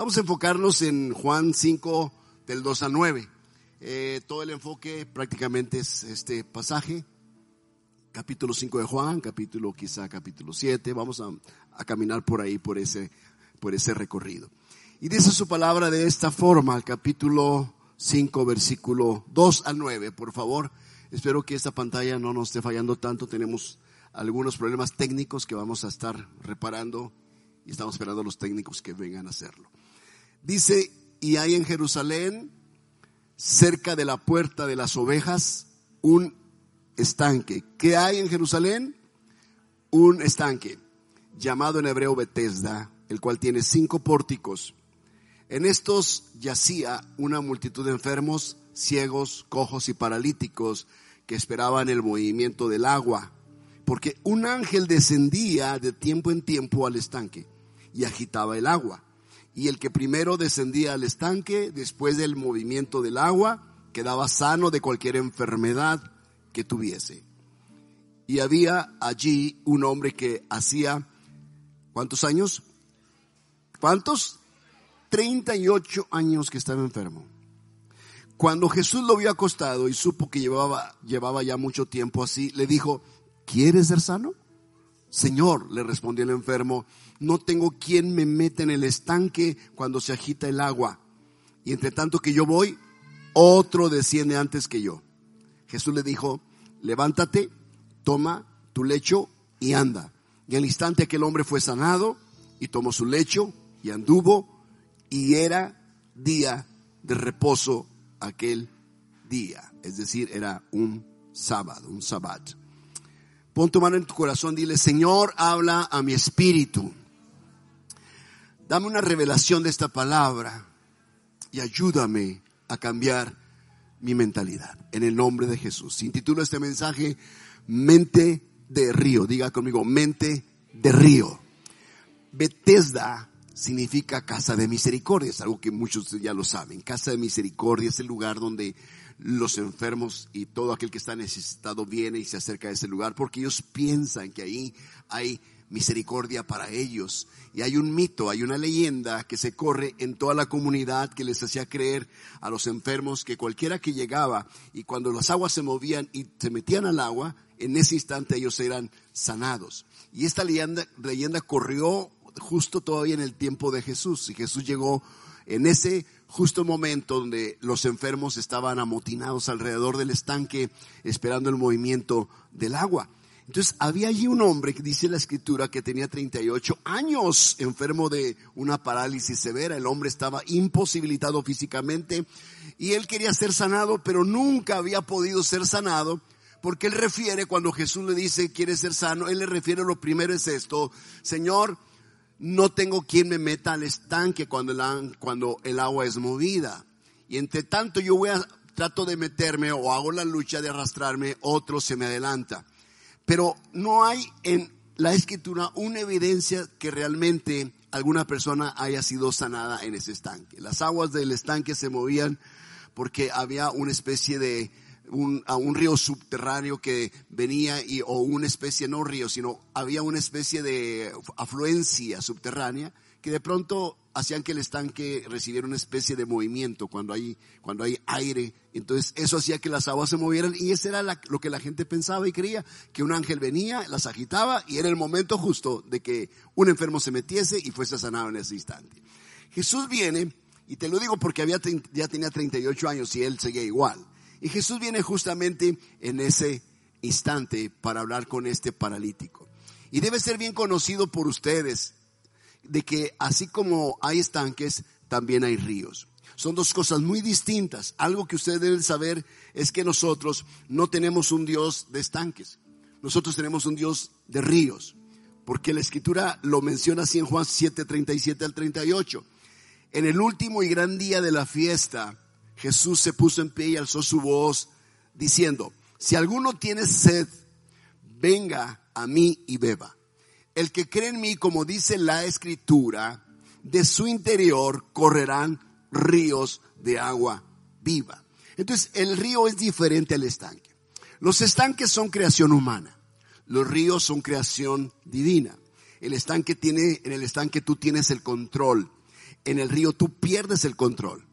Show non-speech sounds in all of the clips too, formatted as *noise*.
Vamos a enfocarnos en Juan 5 del 2 al 9. Eh, todo el enfoque prácticamente es este pasaje, capítulo 5 de Juan, capítulo quizá capítulo 7. Vamos a, a caminar por ahí, por ese, por ese recorrido. Y dice su palabra de esta forma, capítulo 5, versículo 2 al 9, por favor. Espero que esta pantalla no nos esté fallando tanto. Tenemos algunos problemas técnicos que vamos a estar reparando y estamos esperando a los técnicos que vengan a hacerlo. Dice, y hay en Jerusalén, cerca de la puerta de las ovejas, un estanque. ¿Qué hay en Jerusalén? Un estanque, llamado en hebreo Betesda, el cual tiene cinco pórticos. En estos yacía una multitud de enfermos, ciegos, cojos y paralíticos que esperaban el movimiento del agua, porque un ángel descendía de tiempo en tiempo al estanque y agitaba el agua. Y el que primero descendía al estanque, después del movimiento del agua, quedaba sano de cualquier enfermedad que tuviese. Y había allí un hombre que hacía, ¿cuántos años? ¿Cuántos? 38 años que estaba enfermo. Cuando Jesús lo vio acostado y supo que llevaba, llevaba ya mucho tiempo así, le dijo, ¿quieres ser sano? Señor, le respondió el enfermo, no tengo quien me meta en el estanque cuando se agita el agua. Y entre tanto que yo voy, otro desciende antes que yo. Jesús le dijo, levántate, toma tu lecho y anda. Y al instante aquel hombre fue sanado y tomó su lecho y anduvo y era día de reposo aquel día. Es decir, era un sábado, un sabbat. Pon tu mano en tu corazón, dile, Señor, habla a mi espíritu. Dame una revelación de esta palabra y ayúdame a cambiar mi mentalidad. En el nombre de Jesús. Intitulo este mensaje Mente de Río. Diga conmigo, mente de río. Bethesda significa casa de misericordia, es algo que muchos ya lo saben. Casa de misericordia es el lugar donde los enfermos y todo aquel que está necesitado viene y se acerca a ese lugar porque ellos piensan que ahí hay misericordia para ellos. Y hay un mito, hay una leyenda que se corre en toda la comunidad que les hacía creer a los enfermos que cualquiera que llegaba y cuando las aguas se movían y se metían al agua, en ese instante ellos eran sanados. Y esta leyenda, leyenda corrió justo todavía en el tiempo de Jesús. Y Jesús llegó en ese justo momento donde los enfermos estaban amotinados alrededor del estanque esperando el movimiento del agua. Entonces había allí un hombre que dice la escritura que tenía 38 años enfermo de una parálisis severa. El hombre estaba imposibilitado físicamente y él quería ser sanado, pero nunca había podido ser sanado porque él refiere cuando Jesús le dice quiere ser sano, él le refiere lo primero es esto, Señor, no tengo quien me meta al estanque cuando el, cuando el agua es movida. Y entre tanto yo voy a, trato de meterme o hago la lucha de arrastrarme, otro se me adelanta. Pero no hay en la escritura una evidencia que realmente alguna persona haya sido sanada en ese estanque. Las aguas del estanque se movían porque había una especie de un, a un río subterráneo que venía y, o una especie, no río, sino había una especie de afluencia subterránea que de pronto hacían que el estanque recibiera una especie de movimiento cuando hay, cuando hay aire. Entonces eso hacía que las aguas se movieran y eso era lo que la gente pensaba y creía, que un ángel venía, las agitaba y era el momento justo de que un enfermo se metiese y fuese sanado en ese instante. Jesús viene, y te lo digo porque había, ya tenía 38 años y él seguía igual. Y Jesús viene justamente en ese instante para hablar con este paralítico. Y debe ser bien conocido por ustedes de que así como hay estanques, también hay ríos. Son dos cosas muy distintas. Algo que ustedes deben saber es que nosotros no tenemos un Dios de estanques. Nosotros tenemos un Dios de ríos. Porque la escritura lo menciona así en Juan 7, 37 al 38. En el último y gran día de la fiesta, Jesús se puso en pie y alzó su voz diciendo, si alguno tiene sed, venga a mí y beba. El que cree en mí, como dice la escritura, de su interior correrán ríos de agua viva. Entonces, el río es diferente al estanque. Los estanques son creación humana. Los ríos son creación divina. El estanque tiene, en el estanque tú tienes el control. en el río tú pierdes el control.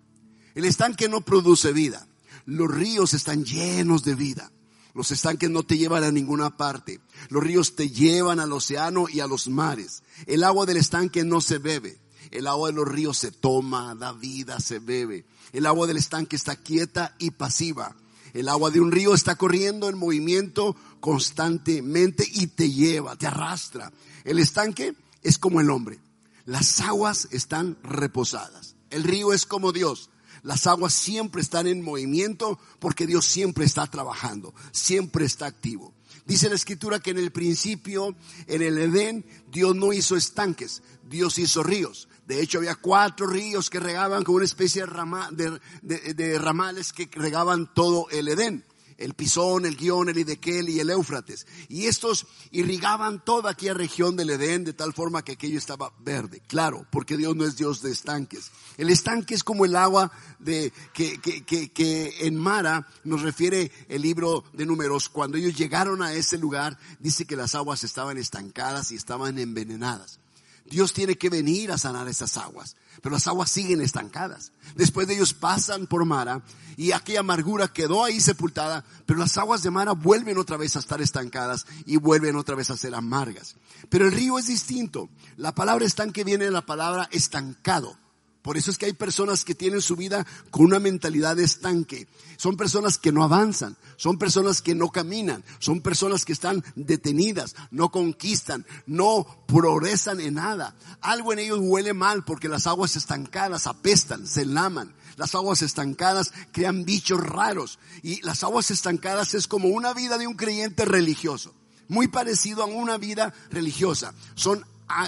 El estanque no produce vida. Los ríos están llenos de vida. Los estanques no te llevan a ninguna parte. Los ríos te llevan al océano y a los mares. El agua del estanque no se bebe. El agua de los ríos se toma, da vida, se bebe. El agua del estanque está quieta y pasiva. El agua de un río está corriendo en movimiento constantemente y te lleva, te arrastra. El estanque es como el hombre. Las aguas están reposadas. El río es como Dios. Las aguas siempre están en movimiento porque Dios siempre está trabajando, siempre está activo. Dice la escritura que en el principio, en el Edén, Dios no hizo estanques, Dios hizo ríos. De hecho, había cuatro ríos que regaban con una especie de, de ramales que regaban todo el Edén el Pisón, el Guión, el Idequel y el Éufrates. Y estos irrigaban toda aquella región del Edén de tal forma que aquello estaba verde. Claro, porque Dios no es Dios de estanques. El estanque es como el agua de, que, que, que, que en Mara nos refiere el libro de números. Cuando ellos llegaron a ese lugar, dice que las aguas estaban estancadas y estaban envenenadas. Dios tiene que venir a sanar esas aguas pero las aguas siguen estancadas. Después de ellos pasan por Mara y aquella amargura quedó ahí sepultada, pero las aguas de Mara vuelven otra vez a estar estancadas y vuelven otra vez a ser amargas. Pero el río es distinto. La palabra estanque viene de la palabra estancado. Por eso es que hay personas que tienen su vida con una mentalidad de estanque. Son personas que no avanzan, son personas que no caminan, son personas que están detenidas, no conquistan, no progresan en nada. Algo en ellos huele mal porque las aguas estancadas apestan, se laman. Las aguas estancadas crean bichos raros y las aguas estancadas es como una vida de un creyente religioso muy parecido a una vida religiosa. Son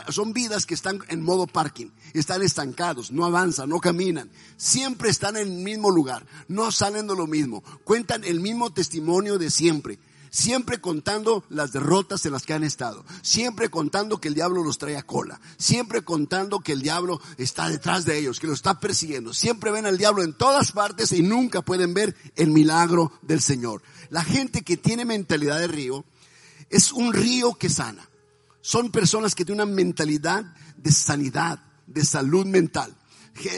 son vidas que están en modo parking, están estancados, no avanzan, no caminan, siempre están en el mismo lugar, no salen de lo mismo, cuentan el mismo testimonio de siempre, siempre contando las derrotas en las que han estado, siempre contando que el diablo los trae a cola, siempre contando que el diablo está detrás de ellos, que los está persiguiendo, siempre ven al diablo en todas partes y nunca pueden ver el milagro del Señor. La gente que tiene mentalidad de río es un río que sana son personas que tienen una mentalidad de sanidad, de salud mental.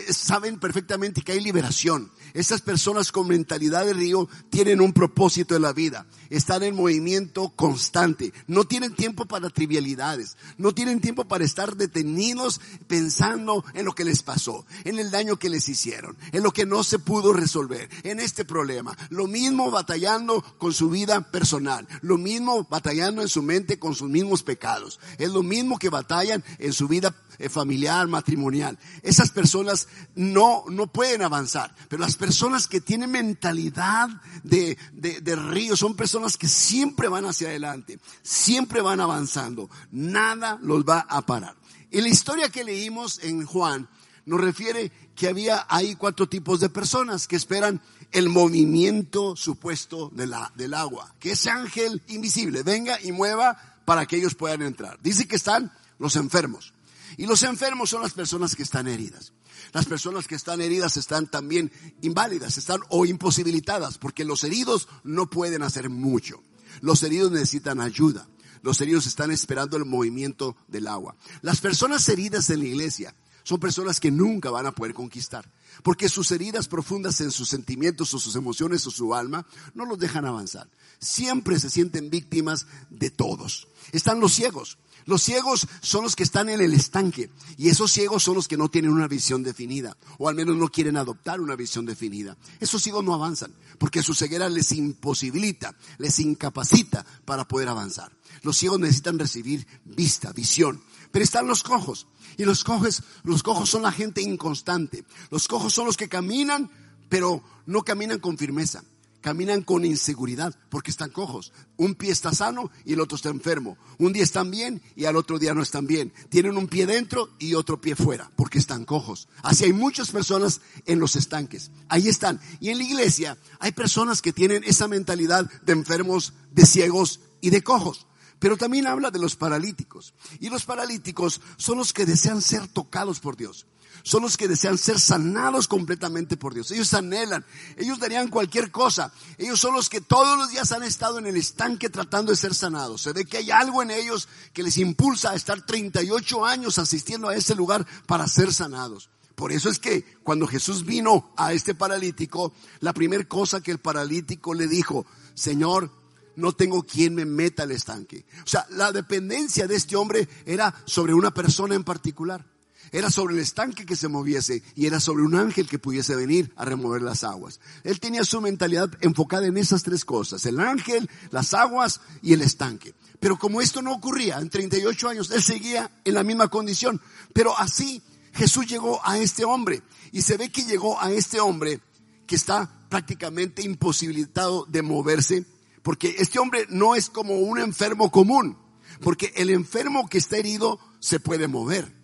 saben perfectamente que hay liberación, esas personas con mentalidad de río tienen un propósito en la vida. Están en movimiento constante. No tienen tiempo para trivialidades. No tienen tiempo para estar detenidos pensando en lo que les pasó, en el daño que les hicieron, en lo que no se pudo resolver, en este problema. Lo mismo batallando con su vida personal. Lo mismo batallando en su mente con sus mismos pecados. Es lo mismo que batallan en su vida familiar, matrimonial. Esas personas no, no pueden avanzar, pero las personas que tienen mentalidad de, de, río son personas que siempre van hacia adelante, siempre van avanzando, nada los va a parar. Y la historia que leímos en Juan nos refiere que había ahí cuatro tipos de personas que esperan el movimiento supuesto de la, del agua, que ese ángel invisible venga y mueva para que ellos puedan entrar. Dice que están los enfermos. Y los enfermos son las personas que están heridas. Las personas que están heridas están también inválidas, están o imposibilitadas, porque los heridos no pueden hacer mucho. Los heridos necesitan ayuda. Los heridos están esperando el movimiento del agua. Las personas heridas en la iglesia son personas que nunca van a poder conquistar, porque sus heridas profundas en sus sentimientos o sus emociones o su alma no los dejan avanzar. Siempre se sienten víctimas de todos. Están los ciegos. Los ciegos son los que están en el estanque y esos ciegos son los que no tienen una visión definida o al menos no quieren adoptar una visión definida. Esos ciegos no avanzan porque su ceguera les imposibilita, les incapacita para poder avanzar. Los ciegos necesitan recibir vista, visión. Pero están los cojos y los cojos, los cojos son la gente inconstante. Los cojos son los que caminan pero no caminan con firmeza caminan con inseguridad porque están cojos. Un pie está sano y el otro está enfermo. Un día están bien y al otro día no están bien. Tienen un pie dentro y otro pie fuera porque están cojos. Así hay muchas personas en los estanques. Ahí están. Y en la iglesia hay personas que tienen esa mentalidad de enfermos, de ciegos y de cojos. Pero también habla de los paralíticos. Y los paralíticos son los que desean ser tocados por Dios son los que desean ser sanados completamente por Dios. Ellos anhelan, ellos darían cualquier cosa. Ellos son los que todos los días han estado en el estanque tratando de ser sanados. Se ve que hay algo en ellos que les impulsa a estar 38 años asistiendo a ese lugar para ser sanados. Por eso es que cuando Jesús vino a este paralítico, la primera cosa que el paralítico le dijo, Señor, no tengo quien me meta al estanque. O sea, la dependencia de este hombre era sobre una persona en particular. Era sobre el estanque que se moviese y era sobre un ángel que pudiese venir a remover las aguas. Él tenía su mentalidad enfocada en esas tres cosas, el ángel, las aguas y el estanque. Pero como esto no ocurría en 38 años, él seguía en la misma condición. Pero así Jesús llegó a este hombre y se ve que llegó a este hombre que está prácticamente imposibilitado de moverse porque este hombre no es como un enfermo común, porque el enfermo que está herido se puede mover.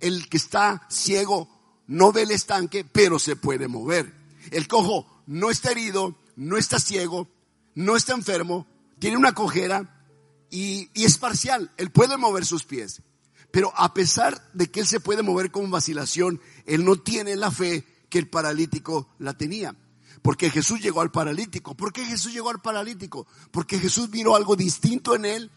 El que está ciego no ve el estanque, pero se puede mover. El cojo no está herido, no está ciego, no está enfermo, tiene una cojera y, es parcial. Él puede mover sus pies. Pero a pesar de que él se puede mover con vacilación, él no tiene la fe que el paralítico la tenía. Porque Jesús llegó al paralítico. ¿Por qué Jesús llegó al paralítico? Porque Jesús miró algo distinto en él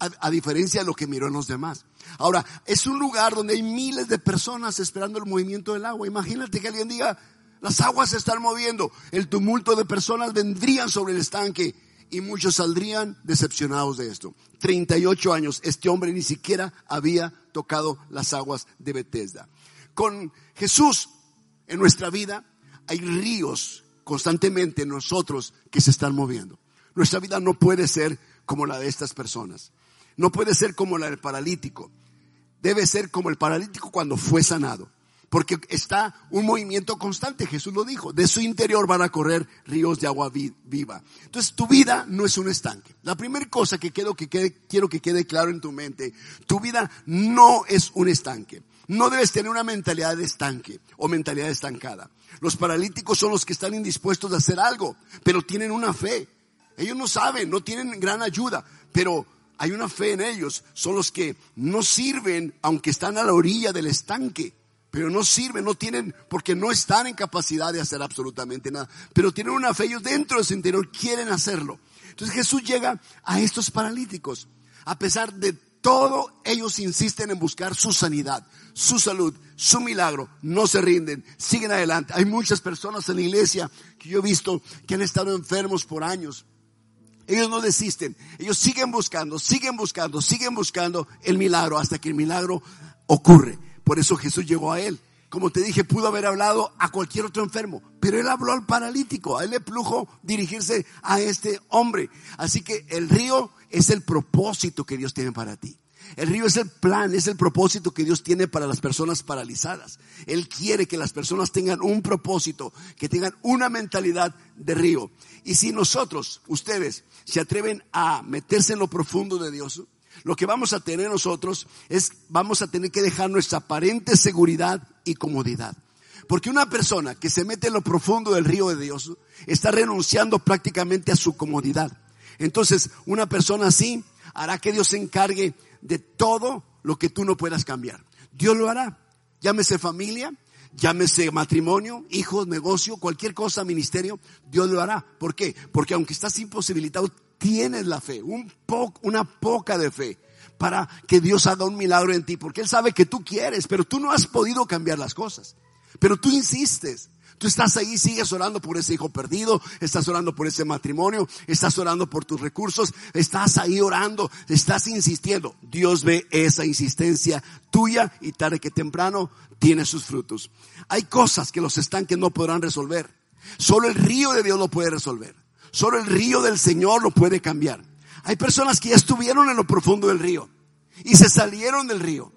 a, diferencia de lo que miró en los demás. Ahora, es un lugar donde hay miles de personas esperando el movimiento del agua. Imagínate que alguien diga, las aguas se están moviendo. El tumulto de personas vendrían sobre el estanque y muchos saldrían decepcionados de esto. 38 años, este hombre ni siquiera había tocado las aguas de Bethesda. Con Jesús en nuestra vida hay ríos constantemente nosotros que se están moviendo. Nuestra vida no puede ser como la de estas personas. No puede ser como la del paralítico. Debe ser como el paralítico cuando fue sanado. Porque está un movimiento constante, Jesús lo dijo. De su interior van a correr ríos de agua viva. Entonces tu vida no es un estanque. La primera cosa que quiero que quede, quiero que quede claro en tu mente, tu vida no es un estanque. No debes tener una mentalidad de estanque o mentalidad estancada. Los paralíticos son los que están indispuestos de hacer algo, pero tienen una fe. Ellos no saben, no tienen gran ayuda, pero hay una fe en ellos, son los que no sirven aunque están a la orilla del estanque, pero no sirven, no tienen, porque no están en capacidad de hacer absolutamente nada, pero tienen una fe, ellos dentro de su interior quieren hacerlo. Entonces Jesús llega a estos paralíticos, a pesar de todo, ellos insisten en buscar su sanidad, su salud, su milagro, no se rinden, siguen adelante. Hay muchas personas en la iglesia que yo he visto que han estado enfermos por años, ellos no desisten. Ellos siguen buscando, siguen buscando, siguen buscando el milagro hasta que el milagro ocurre. Por eso Jesús llegó a él. Como te dije, pudo haber hablado a cualquier otro enfermo, pero él habló al paralítico. A él le plujo dirigirse a este hombre. Así que el río es el propósito que Dios tiene para ti. El río es el plan, es el propósito que Dios tiene para las personas paralizadas. Él quiere que las personas tengan un propósito, que tengan una mentalidad de río. Y si nosotros, ustedes, se atreven a meterse en lo profundo de Dios, lo que vamos a tener nosotros es, vamos a tener que dejar nuestra aparente seguridad y comodidad. Porque una persona que se mete en lo profundo del río de Dios está renunciando prácticamente a su comodidad. Entonces, una persona así hará que Dios se encargue de todo lo que tú no puedas cambiar. Dios lo hará. Llámese familia, llámese matrimonio, hijos, negocio, cualquier cosa, ministerio, Dios lo hará. ¿Por qué? Porque aunque estás imposibilitado, tienes la fe, un una poca de fe para que Dios haga un milagro en ti, porque Él sabe que tú quieres, pero tú no has podido cambiar las cosas. Pero tú insistes. Tú estás ahí, sigues orando por ese hijo perdido, estás orando por ese matrimonio, estás orando por tus recursos, estás ahí orando, estás insistiendo. Dios ve esa insistencia tuya y tarde que temprano tiene sus frutos. Hay cosas que los estanques no podrán resolver. Solo el río de Dios lo puede resolver. Solo el río del Señor lo puede cambiar. Hay personas que ya estuvieron en lo profundo del río y se salieron del río.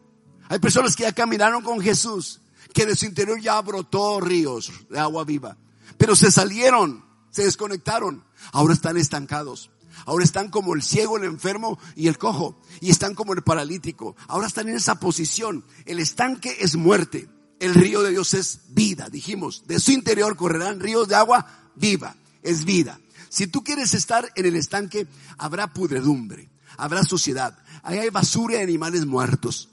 Hay personas que ya caminaron con Jesús que de su interior ya brotó ríos de agua viva. Pero se salieron, se desconectaron. Ahora están estancados. Ahora están como el ciego, el enfermo y el cojo. Y están como el paralítico. Ahora están en esa posición. El estanque es muerte. El río de Dios es vida. Dijimos, de su interior correrán ríos de agua viva. Es vida. Si tú quieres estar en el estanque, habrá pudredumbre, habrá suciedad. Ahí hay basura de animales muertos.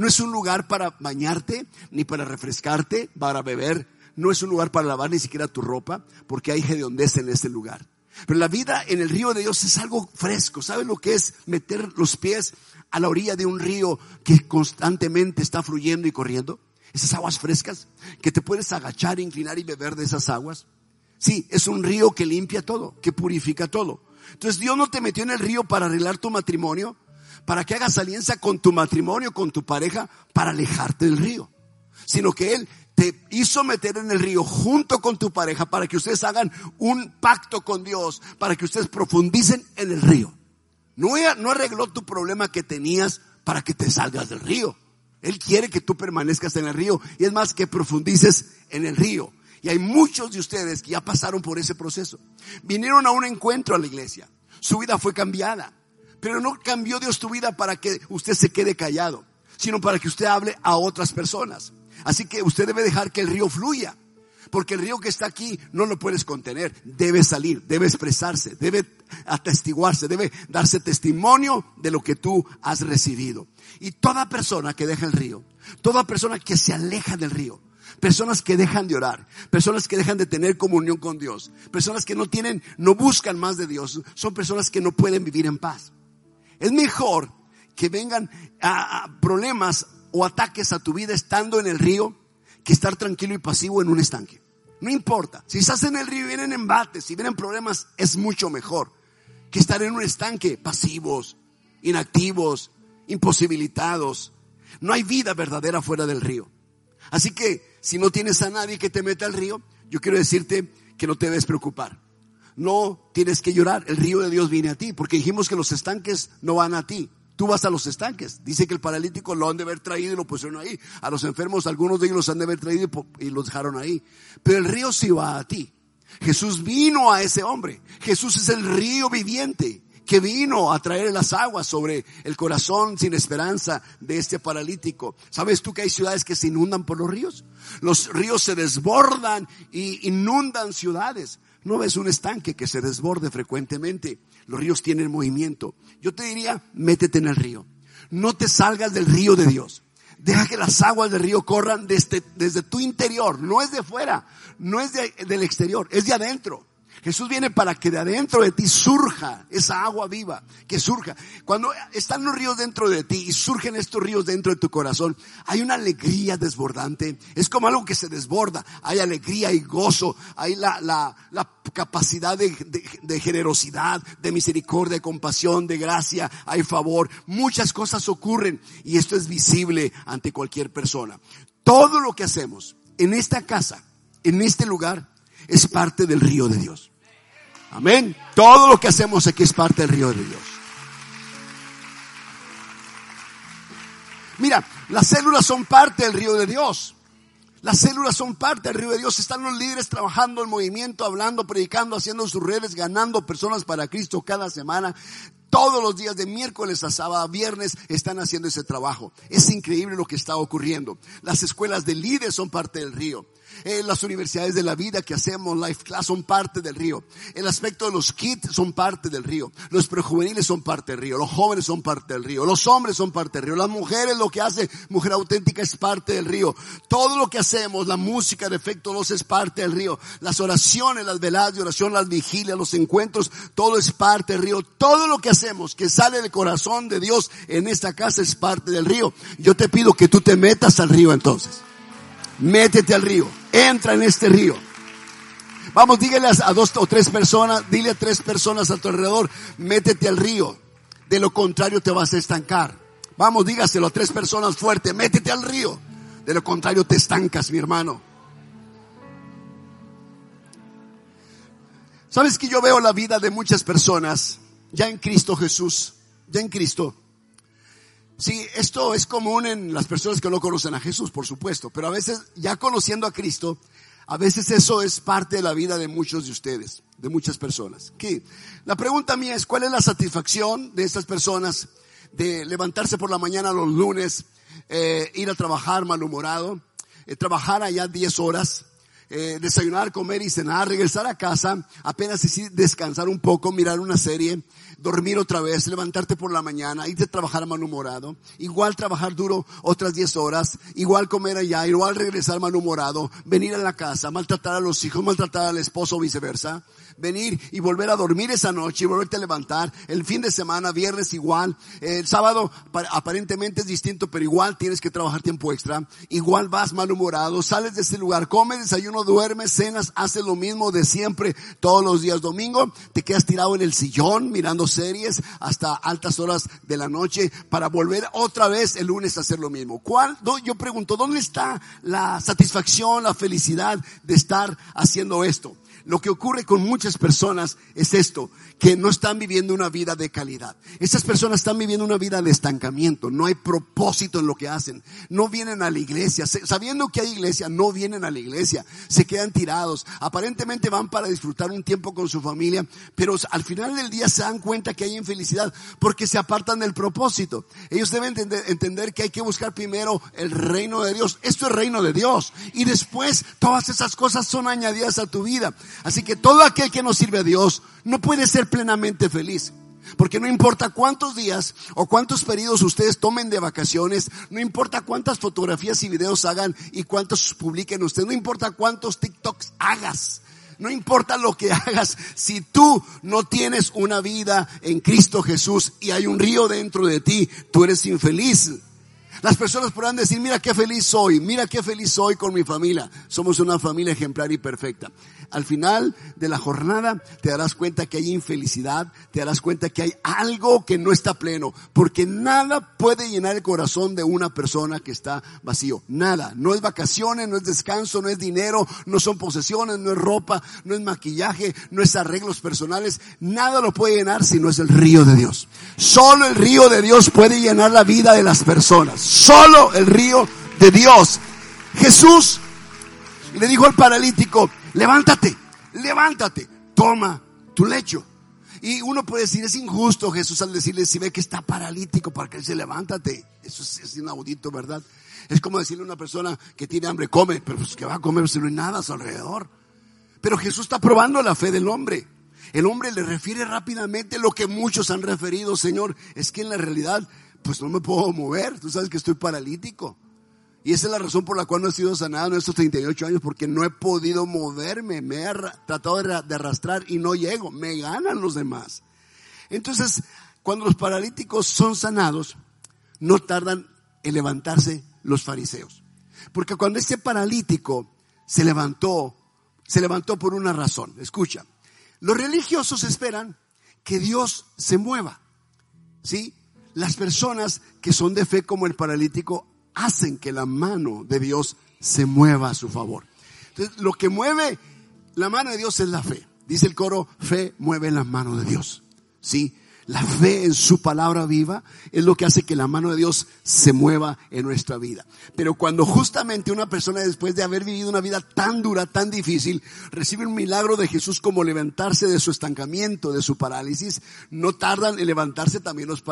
No es un lugar para bañarte, ni para refrescarte, para beber. No es un lugar para lavar ni siquiera tu ropa, porque hay hediondez en este lugar. Pero la vida en el río de Dios es algo fresco. ¿Sabes lo que es meter los pies a la orilla de un río que constantemente está fluyendo y corriendo? esas aguas frescas, que te puedes agachar, inclinar y beber de esas aguas. Sí, es un río que limpia todo, que purifica todo. Entonces Dios no te metió en el río para arreglar tu matrimonio, para que hagas alianza con tu matrimonio, con tu pareja, para alejarte del río, sino que Él te hizo meter en el río junto con tu pareja para que ustedes hagan un pacto con Dios, para que ustedes profundicen en el río. No, no arregló tu problema que tenías para que te salgas del río. Él quiere que tú permanezcas en el río y es más que profundices en el río. Y hay muchos de ustedes que ya pasaron por ese proceso. Vinieron a un encuentro a la iglesia. Su vida fue cambiada. Pero no cambió Dios tu vida para que usted se quede callado, sino para que usted hable a otras personas. Así que usted debe dejar que el río fluya. Porque el río que está aquí no lo puedes contener. Debe salir, debe expresarse, debe atestiguarse, debe darse testimonio de lo que tú has recibido. Y toda persona que deja el río, toda persona que se aleja del río, personas que dejan de orar, personas que dejan de tener comunión con Dios, personas que no tienen, no buscan más de Dios, son personas que no pueden vivir en paz. Es mejor que vengan a, problemas o ataques a tu vida estando en el río que estar tranquilo y pasivo en un estanque. No importa. Si estás en el río y vienen embates, si vienen problemas, es mucho mejor que estar en un estanque pasivos, inactivos, imposibilitados. No hay vida verdadera fuera del río. Así que si no tienes a nadie que te meta al río, yo quiero decirte que no te debes preocupar. No tienes que llorar. El río de Dios viene a ti, porque dijimos que los estanques no van a ti. Tú vas a los estanques. Dice que el paralítico lo han de haber traído y lo pusieron ahí. A los enfermos, algunos de ellos los han de haber traído y los dejaron ahí. Pero el río sí va a ti. Jesús vino a ese hombre. Jesús es el río viviente que vino a traer las aguas sobre el corazón sin esperanza de este paralítico. ¿Sabes tú que hay ciudades que se inundan por los ríos? Los ríos se desbordan y inundan ciudades. No ves un estanque que se desborde frecuentemente. Los ríos tienen movimiento. Yo te diría, métete en el río. No te salgas del río de Dios. Deja que las aguas del río corran desde, desde tu interior. No es de fuera, no es del exterior, es de adentro. Jesús viene para que de adentro de ti surja esa agua viva, que surja. Cuando están los ríos dentro de ti y surgen estos ríos dentro de tu corazón, hay una alegría desbordante. Es como algo que se desborda. Hay alegría y gozo. Hay la, la, la capacidad de, de, generosidad, de misericordia, de compasión, de gracia. Hay favor. Muchas cosas ocurren y esto es visible ante cualquier persona. Todo lo que hacemos en esta casa, en este lugar, es parte del río de Dios. Amén. Todo lo que hacemos aquí es parte del río de Dios. Mira, las células son parte del río de Dios. Las células son parte del río de Dios. Están los líderes trabajando en movimiento, hablando, predicando, haciendo sus redes, ganando personas para Cristo cada semana. Todos los días de miércoles a sábado, viernes, están haciendo ese trabajo. Es increíble lo que está ocurriendo. Las escuelas de líderes son parte del río. Eh, las universidades de la vida que hacemos, Life Class, son parte del río. El aspecto de los kits son parte del río. Los prejuveniles son parte del río. Los jóvenes son parte del río. Los hombres son parte del río. Las mujeres, lo que hace Mujer Auténtica es parte del río. Todo lo que hacemos, la música de efecto 2 es parte del río. Las oraciones, las veladas de oración, las vigilias, los encuentros, todo es parte del río. Todo lo que hacemos que sale del corazón de Dios en esta casa es parte del río. Yo te pido que tú te metas al río entonces. Métete al río entra en este río. Vamos, dígale a dos o tres personas, dile a tres personas a tu alrededor, métete al río. De lo contrario te vas a estancar. Vamos, dígaselo a tres personas fuerte, métete al río. De lo contrario te estancas, mi hermano. Sabes que yo veo la vida de muchas personas ya en Cristo Jesús, ya en Cristo, Sí, esto es común en las personas que no conocen a Jesús, por supuesto, pero a veces ya conociendo a Cristo, a veces eso es parte de la vida de muchos de ustedes, de muchas personas. La pregunta mía es, ¿cuál es la satisfacción de estas personas de levantarse por la mañana los lunes, eh, ir a trabajar malhumorado, eh, trabajar allá 10 horas, eh, desayunar, comer y cenar, regresar a casa, apenas descansar un poco, mirar una serie, dormir otra vez, levantarte por la mañana, irte a trabajar malhumorado, igual trabajar duro otras 10 horas, igual comer allá, igual regresar malhumorado, venir a la casa, maltratar a los hijos, maltratar al esposo o viceversa venir y volver a dormir esa noche y volverte a levantar. El fin de semana, viernes igual. El sábado aparentemente es distinto, pero igual tienes que trabajar tiempo extra. Igual vas malhumorado, sales de ese lugar, comes, desayuno, duermes, cenas, haces lo mismo de siempre todos los días. Domingo te quedas tirado en el sillón mirando series hasta altas horas de la noche para volver otra vez el lunes a hacer lo mismo. ¿Cuál? Yo pregunto, ¿dónde está la satisfacción, la felicidad de estar haciendo esto? Lo que ocurre con muchas personas es esto, que no están viviendo una vida de calidad. Esas personas están viviendo una vida de estancamiento, no hay propósito en lo que hacen, no vienen a la iglesia, sabiendo que hay iglesia, no vienen a la iglesia, se quedan tirados, aparentemente van para disfrutar un tiempo con su familia, pero al final del día se dan cuenta que hay infelicidad porque se apartan del propósito. Ellos deben entender, que hay que buscar primero el reino de Dios, esto es reino de Dios, y después todas esas cosas son añadidas a tu vida. Así que todo aquel que no sirve a Dios no puede ser plenamente feliz. Porque no importa cuántos días o cuántos periodos ustedes tomen de vacaciones, no importa cuántas fotografías y videos hagan y cuántos publiquen ustedes, no importa cuántos TikToks hagas, no importa lo que *laughs* hagas, si tú no tienes una vida en Cristo Jesús y hay un río dentro de ti, tú eres infeliz. Las personas podrán decir, mira qué feliz soy, mira qué feliz soy con mi familia. Somos una familia ejemplar y perfecta. Al final de la jornada te darás cuenta que hay infelicidad, te darás cuenta que hay algo que no está pleno, porque nada puede llenar el corazón de una persona que está vacío. Nada. No es vacaciones, no es descanso, no es dinero, no son posesiones, no es ropa, no es maquillaje, no es arreglos personales. Nada lo puede llenar si no es el río de Dios. Solo el río de Dios puede llenar la vida de las personas. Solo el río de Dios. Jesús le dijo al paralítico, levántate, levántate, toma tu lecho. Y uno puede decir, es injusto Jesús al decirle, si ve que está paralítico, para que él se levántate. Eso es, inaudito, ¿verdad? Es como decirle a una persona que tiene hambre, come, pero pues que va a comer si no hay nada a su alrededor. Pero Jesús está probando la fe del hombre. El hombre le refiere rápidamente lo que muchos han referido, Señor, es que en la realidad pues no me puedo mover, tú sabes que estoy paralítico. Y esa es la razón por la cual no he sido sanado en estos 38 años, porque no he podido moverme, me he tratado de arrastrar y no llego, me ganan los demás. Entonces, cuando los paralíticos son sanados, no tardan en levantarse los fariseos. Porque cuando este paralítico se levantó, se levantó por una razón. Escucha, los religiosos esperan que Dios se mueva. ¿Sí? las personas que son de fe como el paralítico hacen que la mano de Dios se mueva a su favor. Entonces, lo que mueve la mano de Dios es la fe. Dice el coro, fe mueve la mano de Dios. ¿Sí? La fe en su palabra viva es lo que hace que la mano de Dios se mueva en nuestra vida. Pero cuando justamente una persona después de haber vivido una vida tan dura, tan difícil, recibe un milagro de Jesús como levantarse de su estancamiento, de su parálisis, no tardan en levantarse también los,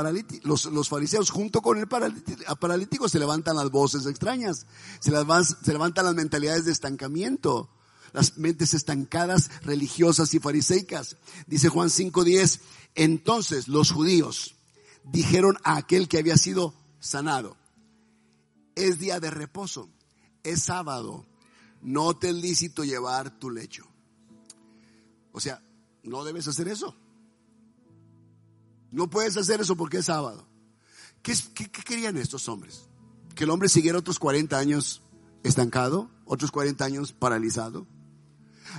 los, los fariseos. Junto con el paralítico se levantan las voces extrañas, se, levantan las mentalidades de estancamiento las mentes estancadas, religiosas y fariseicas. Dice Juan 5.10, entonces los judíos dijeron a aquel que había sido sanado, es día de reposo, es sábado, no te es lícito llevar tu lecho. O sea, no debes hacer eso. No puedes hacer eso porque es sábado. ¿Qué, querían estos hombres? ¿Que el hombre siguiera otros 40 años estancado? ¿Otros 40 años paralizado?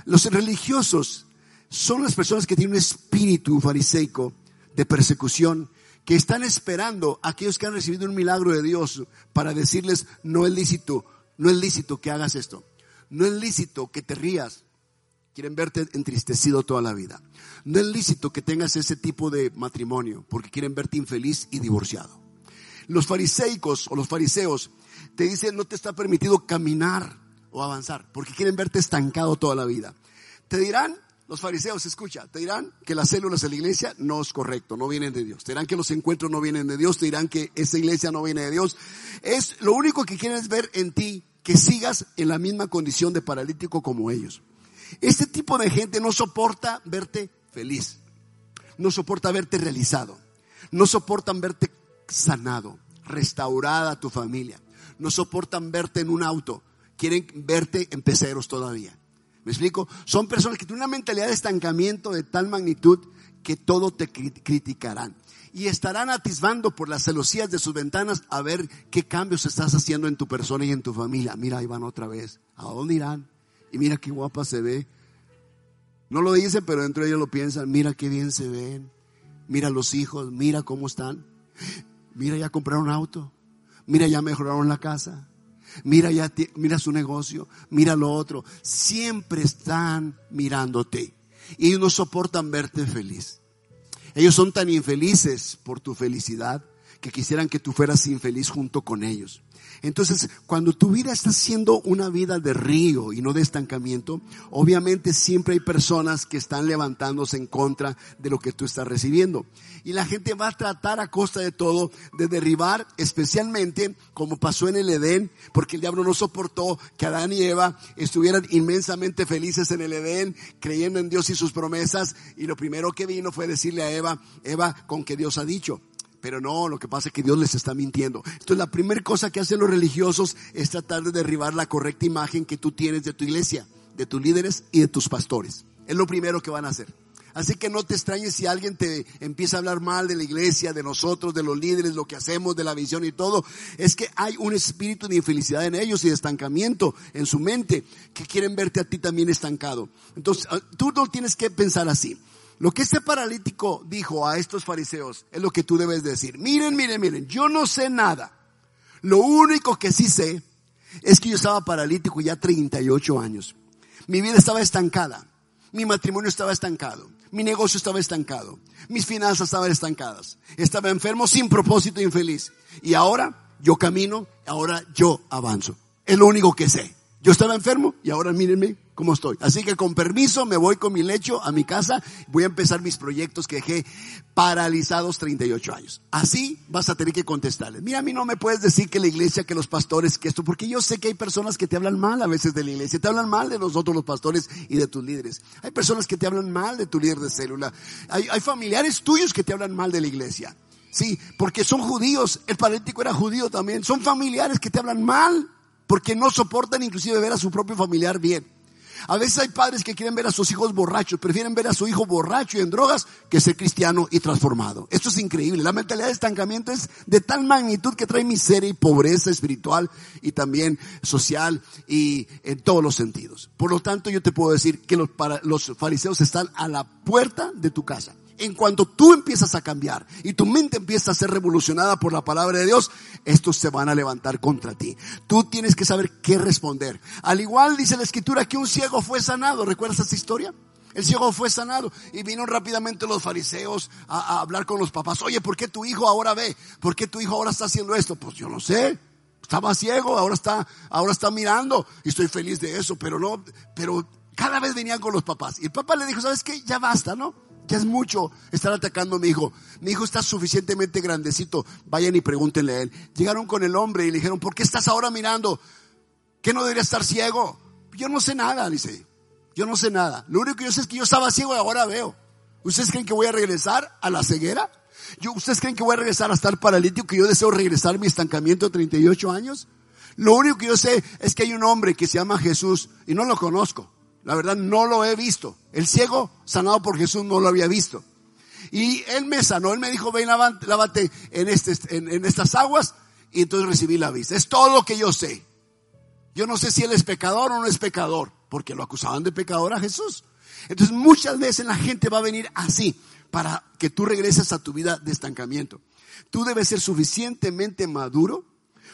Los religiosos son las personas que tienen un espíritu fariseico de persecución, que están esperando a aquellos que han recibido un milagro de Dios para decirles, no es lícito, no es lícito que hagas esto, no es lícito que te rías, quieren verte entristecido toda la vida, no es lícito que tengas ese tipo de matrimonio, porque quieren verte infeliz y divorciado. Los fariseicos o los fariseos te dicen, no te está permitido caminar o avanzar, porque quieren verte estancado toda la vida. Te dirán, los fariseos, escucha, te dirán que las células de la iglesia no es correcto, no vienen de Dios. Te dirán que los encuentros no vienen de Dios, te dirán que esa iglesia no viene de Dios. Es lo único que quieren es ver en ti que sigas en la misma condición de paralítico como ellos. Este tipo de gente no soporta verte feliz, no soporta verte realizado, no soportan verte sanado, restaurada tu familia, no soportan verte en un auto, quieren verte en peceros todavía. ¿Me explico? Son personas que tienen una mentalidad de estancamiento de tal magnitud que todo te criticarán. Y estarán atisbando por las celosías de sus ventanas a ver qué cambios estás haciendo en tu persona y en tu familia. Mira, ahí van otra vez. ¿A dónde irán? Y mira qué guapa se ve. No lo dicen, pero dentro de ellos lo piensan. Mira qué bien se ven. Mira los hijos, mira cómo están. Mira, ya compraron auto. Mira, ya mejoraron la casa. Mira, ya, mira su negocio. Mira lo otro. Siempre están mirándote. Y ellos no soportan verte feliz. Ellos son tan infelices por tu felicidad que quisieran que tú fueras infeliz junto con ellos. Entonces, cuando tu vida está siendo una vida de río y no de estancamiento, obviamente siempre hay personas que están levantándose en contra de lo que tú estás recibiendo. Y la gente va a tratar a costa de todo de derribar, especialmente como pasó en el Edén, porque el diablo no soportó que Adán y Eva estuvieran inmensamente felices en el Edén, creyendo en Dios y sus promesas. Y lo primero que vino fue decirle a Eva, Eva, con que Dios ha dicho. Pero no, lo que pasa es que Dios les está mintiendo. Entonces la primera cosa que hacen los religiosos es tratar de derribar la correcta imagen que tú tienes de tu iglesia, de tus líderes y de tus pastores. Es lo primero que van a hacer. Así que no te extrañes si alguien te empieza a hablar mal de la iglesia, de nosotros, de los líderes, lo que hacemos, de la visión y todo. Es que hay un espíritu de infelicidad en ellos y de estancamiento en su mente que quieren verte a ti también estancado. Entonces, ah, tú no tienes que pensar así. Lo que este paralítico dijo a estos fariseos es lo que tú debes decir. Miren, miren, miren, yo no sé nada. Lo único que sí sé es que yo estaba paralítico ya 38 años. Mi vida estaba estancada. Mi matrimonio estaba estancado. Mi negocio estaba estancado. Mis finanzas estaban estancadas. Estaba enfermo sin propósito, infeliz. Y ahora yo camino, ahora yo avanzo. Es lo único que sé. Yo estaba enfermo y ahora mírenme cómo estoy. Así que con permiso me voy con mi lecho a mi casa, voy a empezar mis proyectos que dejé paralizados 38 años. Así vas a tener que contestarles. Mira, a mí no me puedes decir que la iglesia, que los pastores, que esto, porque yo sé que hay personas que te hablan mal a veces de la iglesia, te hablan mal de nosotros los pastores y de tus líderes. Hay personas que te hablan mal de tu líder de célula. Hay, familiares tuyos que te hablan mal de la iglesia. Sí, porque son judíos. El paralítico era judío también. Son familiares que te hablan mal porque no soportan inclusive ver a su propio familiar bien. A veces hay padres que quieren ver a sus hijos borrachos, prefieren ver a su hijo borracho y en drogas que ser cristiano y transformado. Esto es increíble. La mentalidad de estancamiento es de tal magnitud que trae miseria y pobreza espiritual y también social y en todos los sentidos. Por lo tanto, yo te puedo decir que los, para, los fariseos están a la puerta de tu casa en cuanto tú empiezas a cambiar y tu mente empieza a ser revolucionada por la palabra de Dios, estos se van a levantar contra ti. Tú tienes que saber qué responder. Al igual dice la escritura que un ciego fue sanado. ¿Recuerdas esa historia? El ciego fue sanado y vino rápidamente los fariseos a, a, hablar con los papás. Oye, ¿por qué tu hijo ahora ve? ¿Por qué tu hijo ahora está haciendo esto? Pues yo no sé. Estaba ciego, ahora está, ahora está mirando y estoy feliz de eso, pero no, pero cada vez venían con los papás. Y el papá le dijo, ¿sabes qué? Ya basta, ¿no? Ya es mucho estar atacando a mi hijo. Mi hijo está suficientemente grandecito. Vayan y pregúntenle a él. Llegaron con el hombre y le dijeron, ¿por qué estás ahora mirando? ¿Qué no debería estar ciego? Yo no sé nada, dice. Yo no sé nada. Lo único que yo sé es que yo estaba ciego y ahora veo. ¿Ustedes creen que voy a regresar a la ceguera? Yo, ¿Ustedes creen que voy a regresar a estar paralítico? ¿Que yo deseo regresar a mi estancamiento de 38 años? Lo único que yo sé es que hay un hombre que se llama Jesús y no lo conozco. La verdad no lo he visto. El ciego sanado por Jesús no lo había visto. Y él me sanó, él me dijo, ven, lávate en, este, en, estas aguas y entonces recibí la vista. Es todo lo que yo sé. Yo no sé si él es pecador o no es pecador, porque lo acusaban de pecador a Jesús. Entonces muchas veces la gente va a venir así para que tú regreses a tu vida de estancamiento. Tú debes ser suficientemente maduro,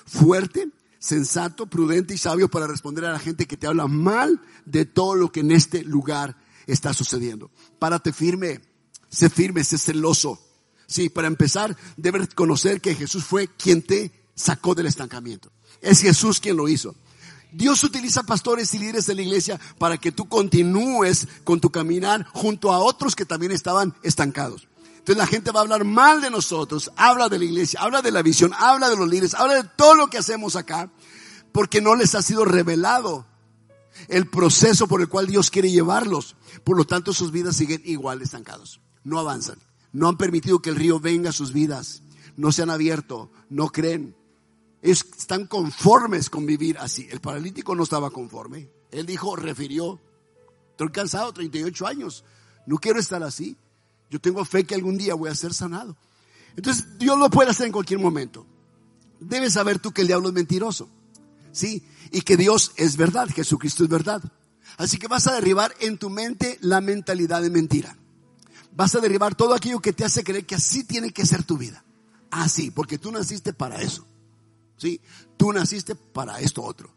fuerte, sensato, prudente y sabio para responder a la gente que te habla mal de todo lo que en este lugar está sucediendo. Párate firme, sé firme, sé celoso. Sí, para empezar, debes conocer que Jesús fue quien te sacó del estancamiento. Es Jesús quien lo hizo. Dios utiliza pastores y líderes de la iglesia para que tú continúes con tu caminar junto a otros que también estaban estancados. Entonces la gente va a hablar mal de nosotros, habla de la iglesia, habla de la visión, habla de los líderes, habla de todo lo que hacemos acá porque no les ha sido revelado el proceso por el cual Dios quiere llevarlos. Por lo tanto, sus vidas siguen igual estancados. No avanzan. No han permitido que el río venga a sus vidas. No se han abierto. No creen. Ellos están conformes con vivir así. El paralítico no estaba conforme. Él dijo, refirió, estoy cansado, 38 años. No quiero estar así. Yo tengo fe que algún día voy a ser sanado. Entonces, Dios lo puede hacer en cualquier momento. Debes saber tú que el diablo es mentiroso. ¿Sí? Y que Dios es verdad, Jesucristo es verdad. Así que vas a derribar en tu mente la mentalidad de mentira. Vas a derribar todo aquello que te hace creer que así tiene que ser tu vida. Así, porque tú naciste para eso. ¿Sí? Tú naciste para esto otro.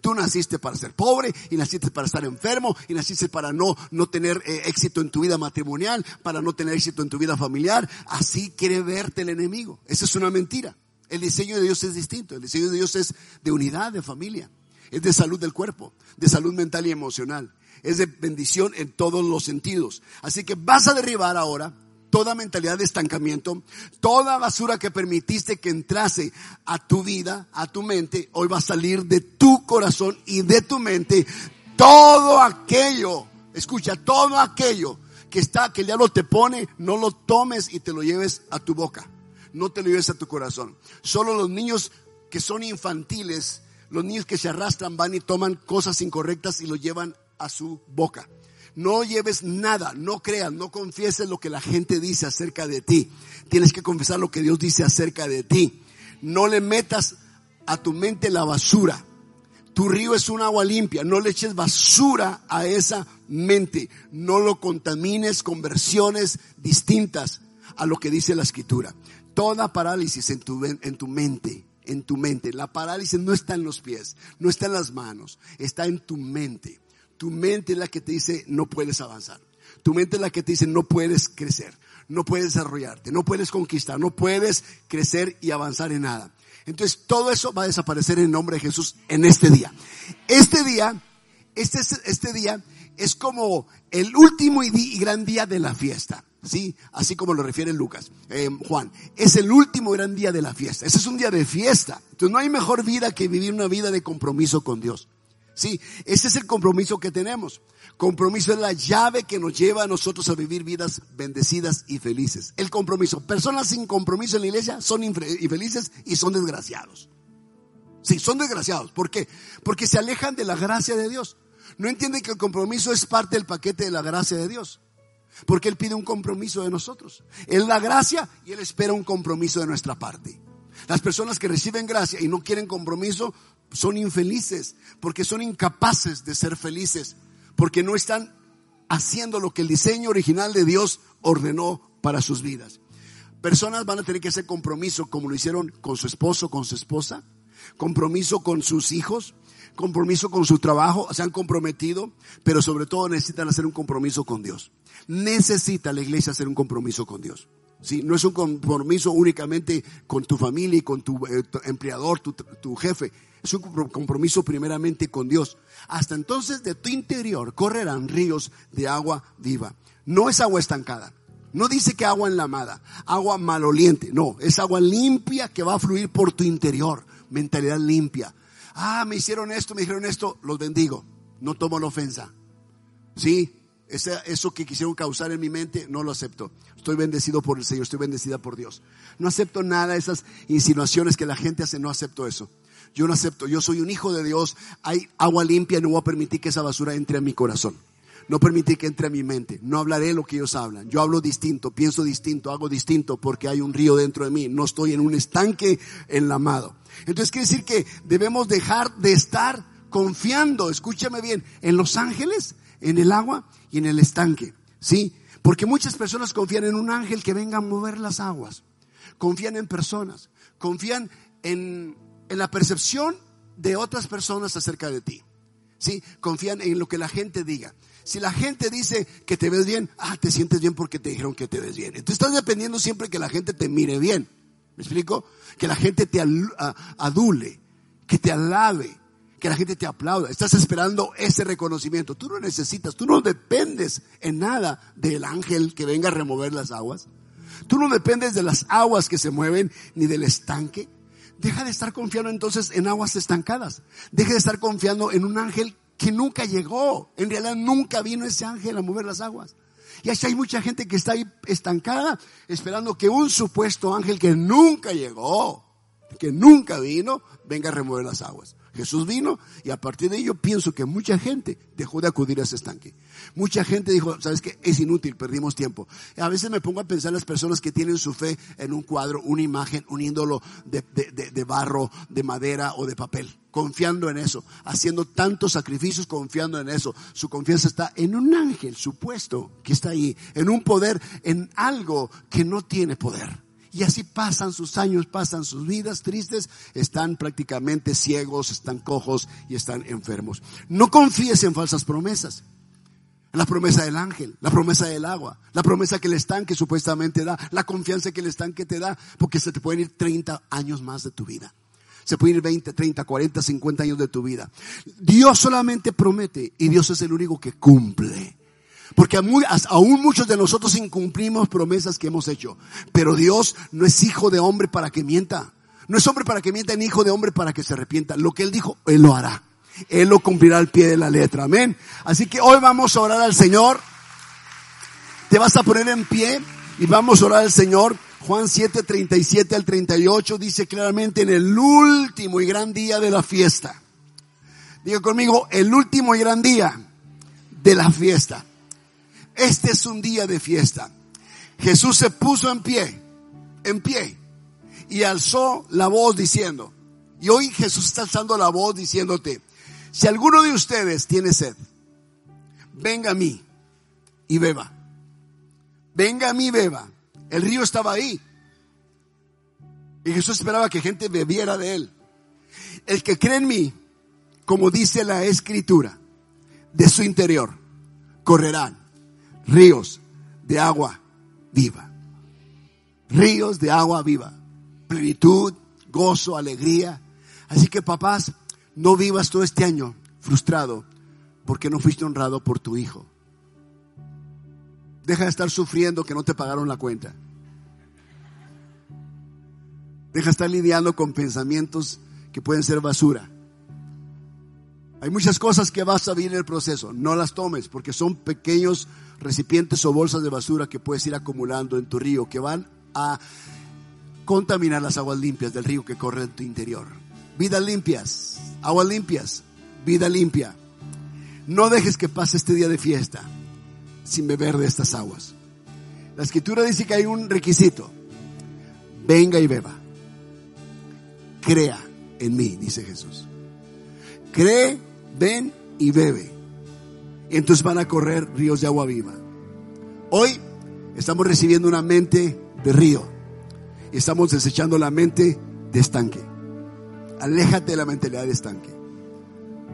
Tú naciste para ser pobre y naciste para estar enfermo y naciste para no, no tener eh, éxito en tu vida matrimonial, para no tener éxito en tu vida familiar. Así quiere verte el enemigo. Esa es una mentira. El diseño de Dios es distinto. El diseño de Dios es de unidad, de familia. Es de salud del cuerpo, de salud mental y emocional. Es de bendición en todos los sentidos. Así que vas a derribar ahora toda mentalidad de estancamiento, toda basura que permitiste que entrase a tu vida, a tu mente, hoy va a salir de tu corazón y de tu mente todo aquello, escucha, todo aquello que está, que el diablo te pone, no lo tomes y te lo lleves a tu boca no te lo lleves a tu corazón. Solo los niños que son infantiles, los niños que se arrastran van y toman cosas incorrectas y lo llevan a su boca. No lleves nada, no creas, no confieses lo que la gente dice acerca de ti. Tienes que confesar lo que Dios dice acerca de ti. No le metas a tu mente la basura. Tu río es un agua limpia. No le eches basura a esa mente. No lo contamines con versiones distintas a lo que dice la escritura. Toda parálisis en tu, en tu mente, en tu mente. La parálisis no está en los pies, no está en las manos, está en tu mente. Tu mente es la que te dice no puedes avanzar. Tu mente es la que te dice no puedes crecer, no puedes desarrollarte, no puedes conquistar, no puedes crecer y avanzar en nada. Entonces todo eso va a desaparecer en nombre de Jesús en este día. Este día, este, este día es como el último y gran día de la fiesta. ¿sí? Así como lo refiere Lucas, eh, Juan. Es el último gran día de la fiesta. Ese es un día de fiesta. Entonces no hay mejor vida que vivir una vida de compromiso con Dios. Sí, ese es el compromiso que tenemos. Compromiso es la llave que nos lleva a nosotros a vivir vidas bendecidas y felices. El compromiso. Personas sin compromiso en la iglesia son infelices y son desgraciados. Sí, son desgraciados. ¿Por qué? Porque se alejan de la gracia de Dios. No entienden que el compromiso es parte del paquete de la gracia de Dios. Porque Él pide un compromiso de nosotros. Él da gracia y Él espera un compromiso de nuestra parte. Las personas que reciben gracia y no quieren compromiso son infelices porque son incapaces de ser felices porque no están haciendo lo que el diseño original de Dios ordenó para sus vidas. Personas van a tener que hacer compromiso como lo hicieron con su esposo, con su esposa, compromiso con sus hijos, compromiso con su trabajo, se han comprometido, pero sobre todo necesitan hacer un compromiso con Dios. Necesita la iglesia hacer un compromiso con Dios. Sí, no es un compromiso únicamente con tu familia y con tu, eh, empleador, tu, tu jefe. Es un compromiso primeramente con Dios. Hasta entonces de tu interior correrán ríos de agua viva. No es agua estancada. No dice que agua enlamada, agua maloliente. No, es agua limpia que va a fluir por tu interior. Mentalidad limpia ah, me hicieron esto, me dijeron esto, los bendigo. No tomo la ofensa. Sí, eso que quisieron causar en mi mente, no lo acepto. Estoy bendecido por el Señor, estoy bendecida por Dios. No acepto nada de esas insinuaciones que la gente hace, no acepto eso. Yo no acepto, yo soy un hijo de Dios, hay agua limpia, no voy a permitir que esa basura entre a mi corazón. No permitir que entre a mi mente. No hablaré lo que ellos hablan. Yo hablo distinto, pienso distinto, hago distinto porque hay un río dentro de mí. No estoy en un estanque enlamado. Entonces quiere decir que debemos dejar de estar confiando, escúchame bien, en los ángeles, en el agua y en el estanque. ¿Sí? Porque muchas personas confían en un ángel que venga a mover las aguas. Confían en personas. Confían en, en la percepción de otras personas acerca de ti. ¿Sí? Confían en lo que la gente diga. Si la gente dice que te ves bien, ah, te sientes bien porque te dijeron que te ves bien. Entonces estás dependiendo siempre que la gente te mire bien. ¿Me explico? Que la gente te adule, que te alabe, que la gente te aplauda. Estás esperando ese reconocimiento. Tú no necesitas, tú no dependes en nada del ángel que venga a remover las aguas. Tú no dependes de las aguas que se mueven ni del estanque. Deja de estar confiando entonces en aguas estancadas. Deja de estar confiando en un ángel que nunca llegó. En realidad nunca vino ese ángel a mover las aguas. Y así hay mucha gente que está ahí estancada esperando que un supuesto ángel que nunca llegó, que nunca vino, venga a remover las aguas. Jesús vino y a partir de ello pienso que mucha gente dejó de acudir a ese estanque. Mucha gente dijo, sabes que es inútil, perdimos tiempo. A veces me pongo a pensar en las personas que tienen su fe en un cuadro, una imagen, un ídolo de, de barro, de madera o de papel, confiando en eso, haciendo tantos sacrificios confiando en eso. Su confianza está en un ángel supuesto que está ahí, en un poder, en algo que no tiene poder. Y así pasan sus años, pasan sus vidas tristes, están prácticamente ciegos, están cojos y están enfermos. No confíes en falsas promesas. La promesa del ángel, la promesa del agua, la promesa que el estanque supuestamente da, la confianza que el estanque te da, porque se te pueden ir 30 años más de tu vida. Se pueden ir 20, 30, 40, 50 años de tu vida. Dios solamente promete y Dios es el único que cumple. Porque aún muchos de nosotros incumplimos promesas que hemos hecho. Pero Dios no es hijo de hombre para que mienta. No es hombre para que mienta ni hijo de hombre para que se arrepienta. Lo que Él dijo, Él lo hará. Él lo cumplirá al pie de la letra. Amén. Así que hoy vamos a orar al Señor. Te vas a poner en pie y vamos a orar al Señor. Juan 7, 37 al 38 dice claramente en el último y gran día de la fiesta. Diga conmigo, el último y gran día de la fiesta. Este es un día de fiesta. Jesús se puso en pie, en pie, y alzó la voz diciendo, y hoy Jesús está alzando la voz diciéndote, si alguno de ustedes tiene sed, venga a mí y beba. Venga a mí y beba. El río estaba ahí. Y Jesús esperaba que gente bebiera de él. El que cree en mí, como dice la escritura, de su interior correrán ríos de agua viva. Ríos de agua viva. Plenitud, gozo, alegría. Así que papás, no vivas todo este año frustrado porque no fuiste honrado por tu hijo. Deja de estar sufriendo que no te pagaron la cuenta. Deja de estar lidiando con pensamientos que pueden ser basura. Hay muchas cosas que vas a vivir en el proceso. No las tomes porque son pequeños recipientes o bolsas de basura que puedes ir acumulando en tu río que van a contaminar las aguas limpias del río que corre en tu interior. Vidas limpias, aguas limpias, vida limpia. No dejes que pase este día de fiesta sin beber de estas aguas. La escritura dice que hay un requisito. Venga y beba. Crea en mí, dice Jesús. Cree, ven y bebe. Y entonces van a correr ríos de agua viva. Hoy estamos recibiendo una mente de río. Y estamos desechando la mente de estanque. Aléjate de la mentalidad de estanque.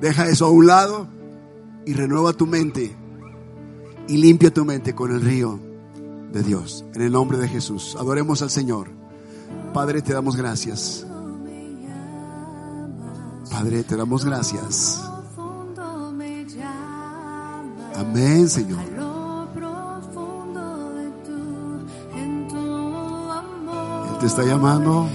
Deja eso a un lado y renueva tu mente y limpia tu mente con el río de Dios. En el nombre de Jesús. Adoremos al Señor. Padre, te damos gracias. Padre, te damos gracias. Amén, Señor. Él te está llamando.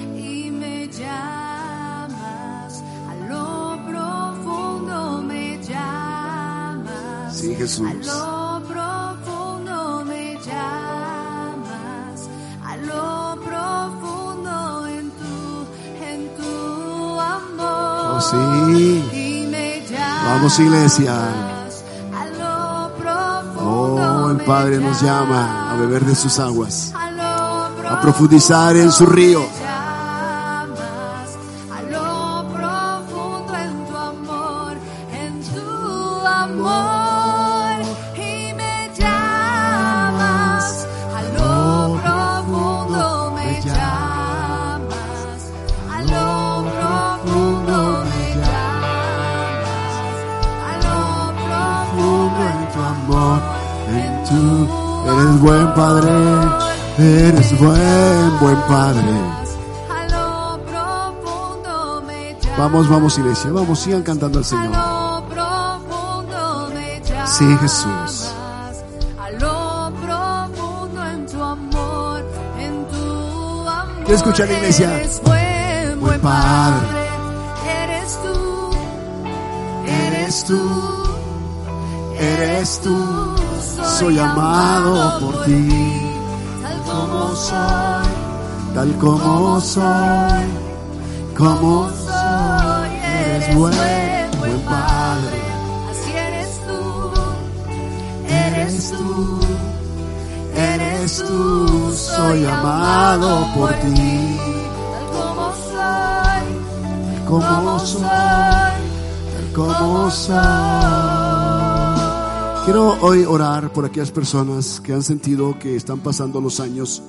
Sí, Jesús. A lo profundo me llamas, a lo profundo en tu, en tu amor. Oh, sí. Y me llamas, Vamos, iglesia. Padre nos llama a beber de sus aguas, a profundizar en su río. Padre. Vamos, vamos iglesia, vamos, sigan cantando al Señor. Sí, Jesús. Quiero escuchar, iglesia. Eres buen Padre. Padre. Eres tú, Eres tú, eres tú, soy amado por ti, tal como soy, tal como soy, como soy, eres buen, buen Padre, Así eres tú, eres tú, eres tú, soy amado por ti, tal como soy, como soy, tal como soy. Quiero hoy orar por aquellas personas que han sentido que están pasando los años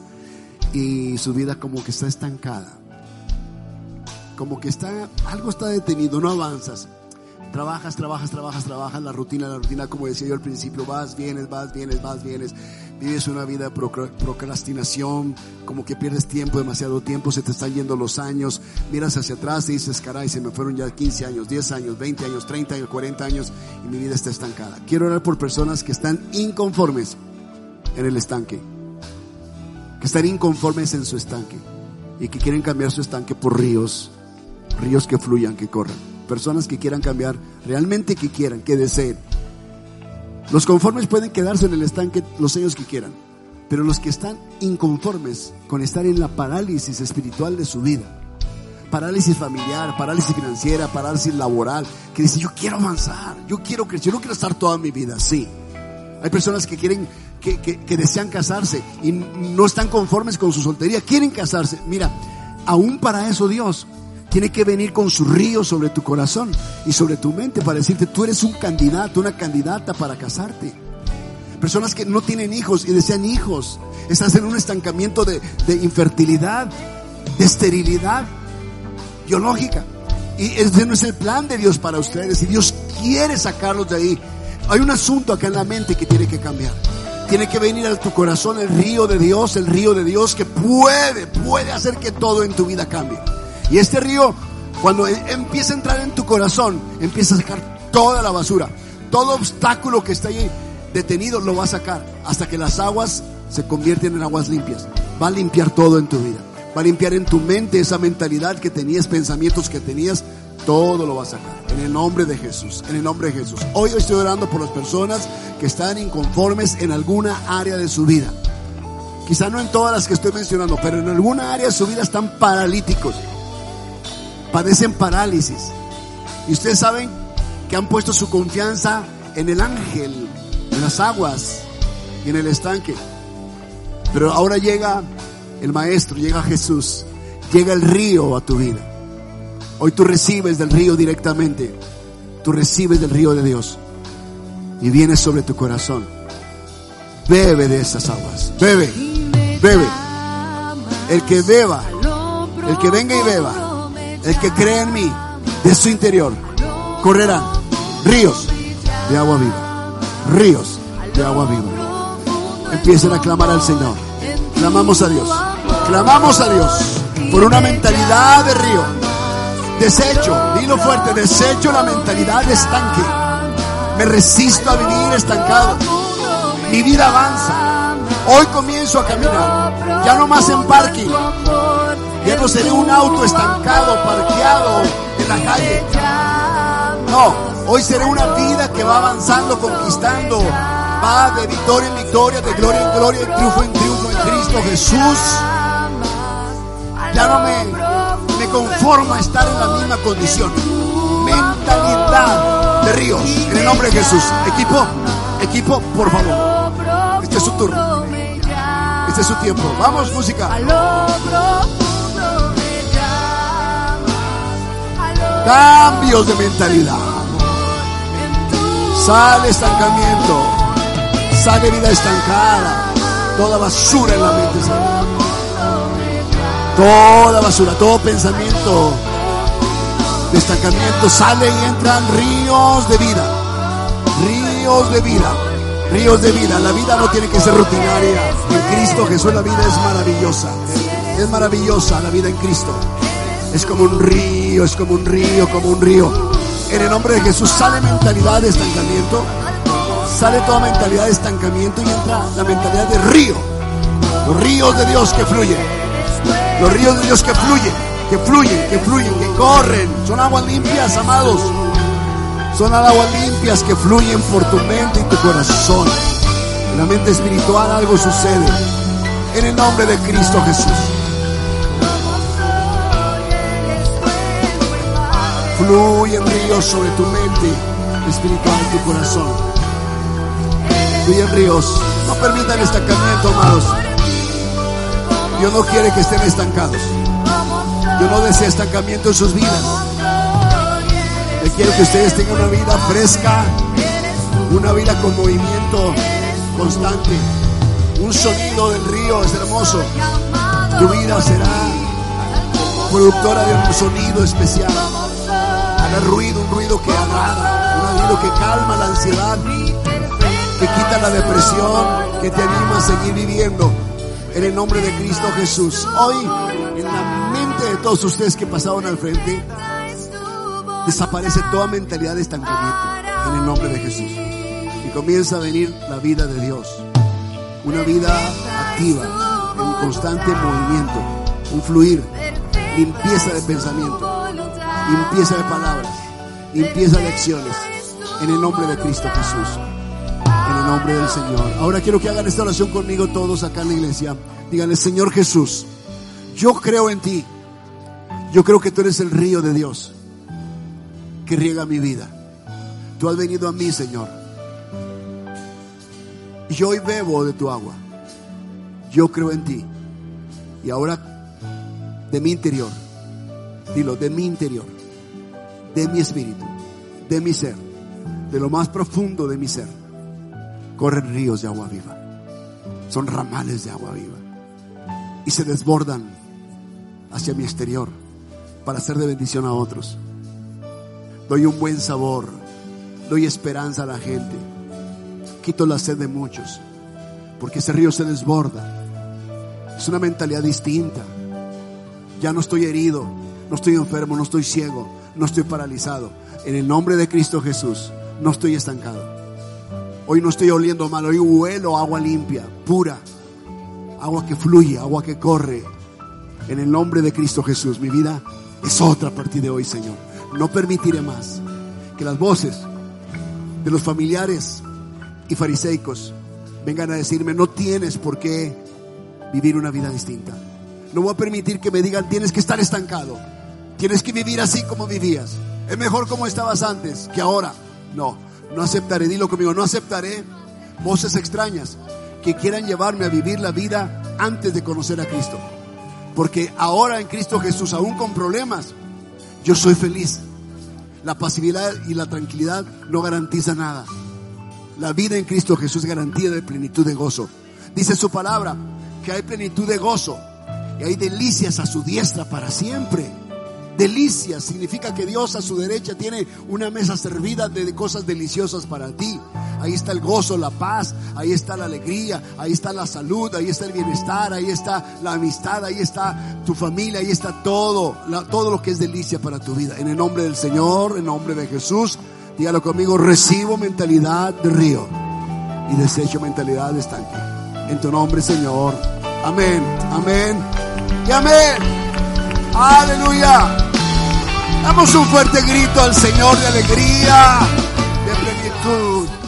y su vida como que está estancada. Como que está, algo está detenido, no avanzas. Trabajas, trabajas, trabajas, trabajas, la rutina, la rutina, como decía yo al principio, vas, vienes, vas, vienes, vas, vienes. Vives una vida de procra- procrastinación, como que pierdes tiempo, demasiado tiempo, se te están yendo los años, miras hacia atrás y dices, caray, se me fueron ya 15 años, 10 años, 20 años, 30 años, 40 años y mi vida está estancada. Quiero orar por personas que están inconformes en el estanque, que están inconformes en su estanque y que quieren cambiar su estanque por ríos, ríos que fluyan, que corran. Personas que quieran cambiar, realmente que quieran, que deseen. Los conformes pueden quedarse en el estanque los años que quieran, pero los que están inconformes con estar en la parálisis espiritual de su vida, parálisis familiar, parálisis financiera, parálisis laboral, que dicen, yo quiero avanzar, yo quiero crecer, yo no quiero estar toda mi vida así. Hay personas que quieren, que, desean casarse y no están conformes con su soltería, quieren casarse. Mira, aún para eso Dios tiene que venir con su río sobre tu corazón y sobre tu mente para decirte, tú eres un candidato, una candidata para casarte. Personas que no tienen hijos y desean hijos. Estás en un estancamiento de, de infertilidad, de esterilidad biológica. Y ese no es el plan de Dios para ustedes. Y Dios quiere sacarlos de ahí. Hay un asunto acá en la mente que tiene que cambiar. Tiene que venir a tu corazón el río de Dios, el río de Dios que puede, puede hacer que todo en tu vida cambie. Y este río, cuando e- empieza a entrar en tu corazón, empieza a sacar toda la basura. Todo obstáculo que está ahí detenido lo va a sacar hasta que las aguas se convierten en aguas limpias. Va a limpiar todo en tu vida. Va a limpiar en tu mente esa mentalidad que tenías, pensamientos que tenías. Todo lo va a sacar. En el nombre de Jesús. En el nombre de Jesús. Hoy estoy orando por las personas que están inconformes en alguna área de su vida. Quizá no en todas las que estoy mencionando, pero en alguna área de su vida están paralíticos. Padecen parálisis. Y ustedes saben que han puesto su confianza en el ángel, en las aguas y en el estanque. Pero ahora llega el maestro, llega Jesús, llega el río a tu vida. Hoy tú recibes del río directamente. Tú recibes del río de Dios. Y viene sobre tu corazón. Bebe de esas aguas. Bebe. Bebe. El que beba, el que venga y beba, el que cree en mí, de su interior, correrán ríos de agua viva. Ríos de agua viva. Empiecen a clamar al Señor. Clamamos a Dios. Clamamos a Dios por una mentalidad de río. Desecho, dilo fuerte, desecho la mentalidad de estanque. Me resisto a vivir estancado. Mi vida avanza. Hoy comienzo a caminar. Ya no más en parking. Ya no seré un auto estancado, parqueado en la calle. No, hoy seré una vida que va avanzando, conquistando. Va de victoria en victoria, de gloria en gloria, de triunfo en triunfo en Cristo Jesús. Ya no me, me conformo a estar en la misma condición. Mentalidad de ríos. En el nombre de Jesús. Equipo, equipo, por favor. Este es su turno. Este es su tiempo. Vamos, música. Cambios de mentalidad. Sale estancamiento. Sale vida estancada. Toda basura en la mente. sale. Toda basura, todo pensamiento de estancamiento sale y entran ríos de vida. Ríos de vida. Ríos de vida. La vida no tiene que ser rutinaria. En Cristo Jesús la vida es maravillosa. Es maravillosa la vida en Cristo. Es como un río, es como un río, como un río. En el nombre de Jesús sale mentalidad de estancamiento. Sale toda mentalidad de estancamiento y entra la mentalidad de río. Los ríos de Dios que fluyen. Los ríos de Dios que fluyen. que fluyen, que fluyen, que corren. Son aguas limpias, amados. Son aguas limpias que fluyen por tu mente y tu corazón. En la mente espiritual algo sucede. En el nombre de Cristo Jesús. Fluyen ríos sobre tu mente espiritual y tu corazón. Fluyen ríos. No permitan estancamiento, amados. Dios no quiere que estén estancados. Dios no desea estancamiento en sus vidas. Él quiere que ustedes tengan una vida fresca, una vida con movimiento constante. Un sonido del río es hermoso. Tu vida será productora de un sonido especial. Hará ruido, un ruido que agrada, un ruido que calma la ansiedad, que quita la depresión, que te anima a seguir viviendo. En el nombre de Cristo Jesús. Hoy, en la mente de todos ustedes que pasaron al frente, desaparece toda mentalidad de estancamiento. En el nombre de Jesús. Y comienza a venir la vida de Dios. Una vida activa, en constante movimiento, un fluir, limpieza de pensamiento, limpieza de palabras, limpieza de acciones. En el nombre de Cristo Jesús nombre del Señor. Ahora quiero que hagan esta oración conmigo todos acá en la iglesia. Díganle, Señor Jesús, yo creo en ti. Yo creo que tú eres el río de Dios que riega mi vida. Tú has venido a mí, Señor. Y yo hoy bebo de tu agua. Yo creo en ti. Y ahora, de mi interior, dilo, de mi interior, de mi espíritu, de mi ser, de lo más profundo de mi ser corren ríos de agua viva. Son ramales de agua viva. Y se desbordan hacia mi exterior para ser de bendición a otros. Doy un buen sabor. Doy esperanza a la gente. Quito la sed de muchos. Porque ese río se desborda. Es una mentalidad distinta. Ya no estoy herido. No estoy enfermo. No estoy ciego. No estoy paralizado. En el nombre de Cristo Jesús. No estoy estancado. Hoy no estoy oliendo mal, hoy huelo agua limpia, pura. Agua que fluye, agua que corre. En el nombre de Cristo Jesús, mi vida es otra a partir de hoy, Señor. No permitiré más que las voces de los familiares y fariseicos vengan a decirme, no tienes por qué vivir una vida distinta. No voy a permitir que me digan, tienes que estar estancado. Tienes que vivir así como vivías. Es mejor como estabas antes que ahora. No, no aceptaré, dilo conmigo, no aceptaré voces extrañas que quieran llevarme a vivir la vida antes de conocer a Cristo. Porque ahora en Cristo Jesús, aún con problemas, yo soy feliz. La pasividad y la tranquilidad no garantiza nada. La vida en Cristo Jesús es garantía de plenitud de gozo. Dice su palabra que hay plenitud de gozo y hay delicias a su diestra para siempre. Delicias significa que Dios a su derecha tiene una mesa servida de cosas deliciosas para ti. Ahí está el gozo, la paz, ahí está la alegría, ahí está la salud, ahí está el bienestar, ahí está la amistad, ahí está tu familia, ahí está todo, todo lo que es delicia para tu vida. En el nombre del Señor, en el nombre de Jesús, dígalo conmigo, recibo mentalidad de río y desecho mentalidad de estanque. En tu nombre, Señor. Amén, amén y amén. Aleluya. Damos un fuerte grito al Señor de alegría, de plenitud.